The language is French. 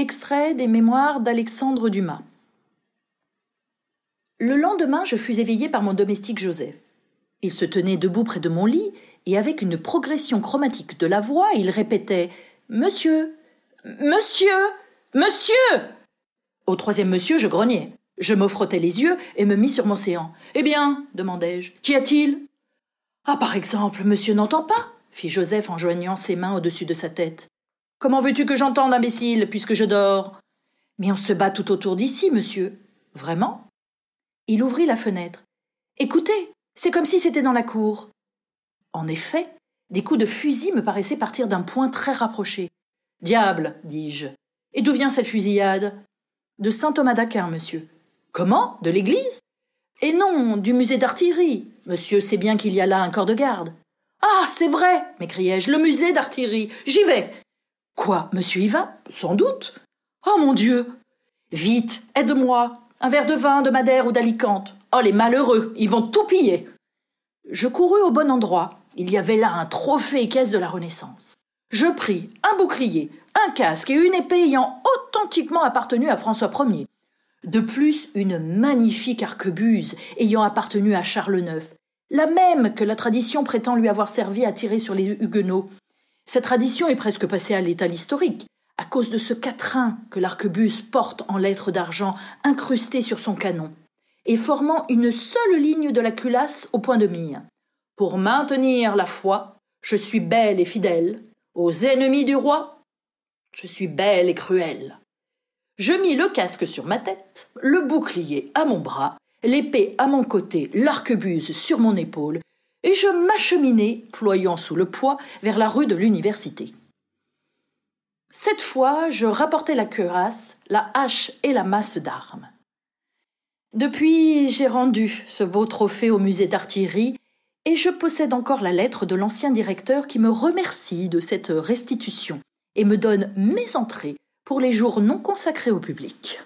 Extrait des mémoires d'Alexandre Dumas. Le lendemain, je fus éveillé par mon domestique Joseph. Il se tenait debout près de mon lit, et avec une progression chromatique de la voix, il répétait Monsieur. Monsieur. Monsieur. Au troisième monsieur, je grognai. Je me frottai les yeux et me mis sur mon séant. Eh bien, demandai-je, qu'y a-t-il Ah, par exemple, monsieur n'entend pas fit Joseph en joignant ses mains au-dessus de sa tête. Comment veux-tu que j'entende, imbécile, puisque je dors? Mais on se bat tout autour d'ici, monsieur. Vraiment? Il ouvrit la fenêtre. Écoutez, c'est comme si c'était dans la cour. En effet, des coups de fusil me paraissaient partir d'un point très rapproché. Diable, dis-je. Et d'où vient cette fusillade? De saint Thomas d'Aquin, monsieur. Comment? De l'église? Et non, du musée d'artillerie. Monsieur sait bien qu'il y a là un corps de garde. Ah, c'est vrai m'écriai-je, le musée d'artillerie. J'y vais. Quoi, monsieur y va Sans doute. Oh mon Dieu Vite, aide-moi. Un verre de vin, de Madère ou d'Alicante. Oh, les malheureux, ils vont tout piller. Je courus au bon endroit. Il y avait là un trophée caisse de la Renaissance. Je pris un bouclier, un casque et une épée ayant authentiquement appartenu à François Ier. De plus, une magnifique arquebuse ayant appartenu à Charles IX, la même que la tradition prétend lui avoir servi à tirer sur les Huguenots. Cette tradition est presque passée à l'état historique, à cause de ce quatrain que l'arquebuse porte en lettres d'argent incrustées sur son canon, et formant une seule ligne de la culasse au point de mire. Pour maintenir la foi, je suis belle et fidèle. Aux ennemis du roi, je suis belle et cruelle. Je mis le casque sur ma tête, le bouclier à mon bras, l'épée à mon côté, l'arquebuse sur mon épaule, et je m'acheminai, ployant sous le poids, vers la rue de l'université. Cette fois, je rapportai la cuirasse, la hache et la masse d'armes. Depuis, j'ai rendu ce beau trophée au musée d'artillerie, et je possède encore la lettre de l'ancien directeur qui me remercie de cette restitution et me donne mes entrées pour les jours non consacrés au public.